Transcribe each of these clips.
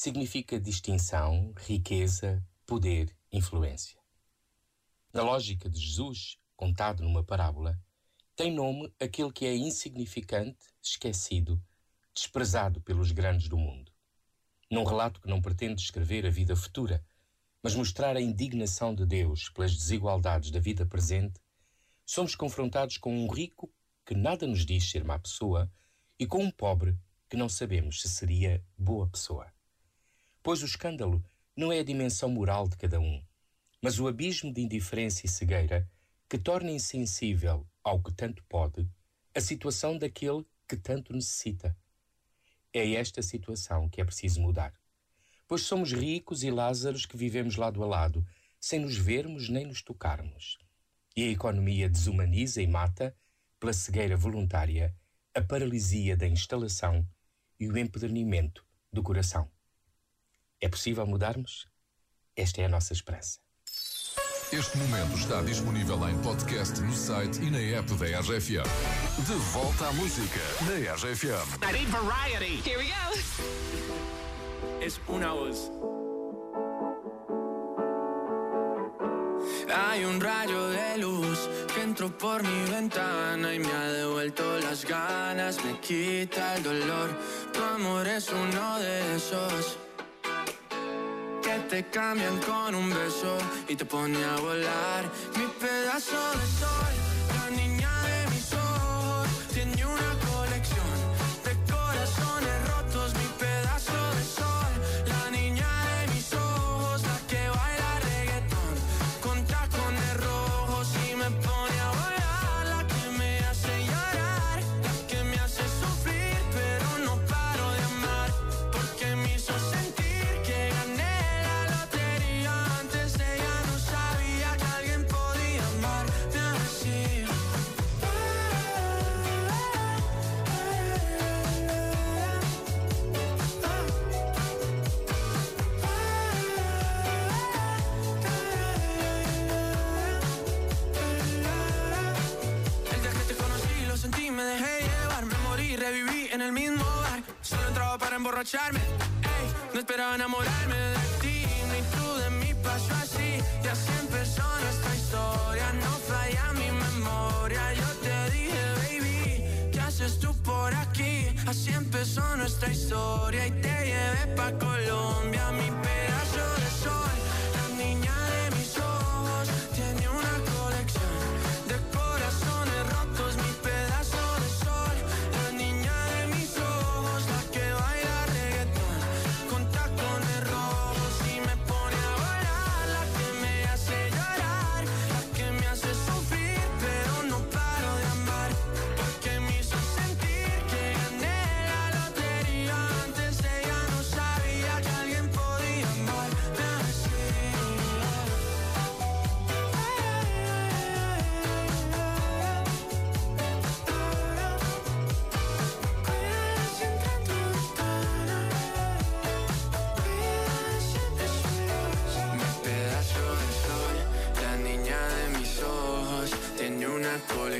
significa distinção, riqueza, poder, influência. Na lógica de Jesus, contado numa parábola, tem nome aquele que é insignificante, esquecido, desprezado pelos grandes do mundo. Num relato que não pretende descrever a vida futura, mas mostrar a indignação de Deus pelas desigualdades da vida presente, somos confrontados com um rico que nada nos diz ser má pessoa e com um pobre que não sabemos se seria boa pessoa pois o escândalo não é a dimensão moral de cada um, mas o abismo de indiferença e cegueira que torna insensível ao que tanto pode a situação daquele que tanto necessita. É esta situação que é preciso mudar, pois somos ricos e Lázaros que vivemos lado a lado, sem nos vermos nem nos tocarmos. E a economia desumaniza e mata, pela cegueira voluntária, a paralisia da instalação e o empedernimento do coração. É possível mudarmos? Esta é a nossa esperança. Este momento está disponível em podcast no site e na app da RFM. De volta à música na RFM. I need variety. Here we go. Es una voz. Hay un rayo de luz que entró por mi ventana y me ha devuelto las ganas, me quita el dolor. Tu amor es uno de esos te cambian con un beso y te pone a volar. Mi pedazo de sol, la niña el mismo bar. Solo entraba para emborracharme. Ey, no esperaba enamorarme de ti, ni tú de mí pasó así. Y así empezó nuestra historia. No falla mi memoria. Yo te dije, baby, ¿qué haces tú por aquí? Así empezó nuestra historia y te llevé pa' Colombia, mi pedazo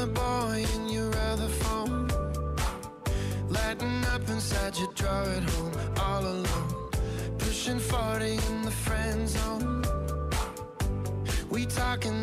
The boy in your other phone. Lighting up inside your drawer at home, all alone. Pushing 40 in the friend zone. We talking.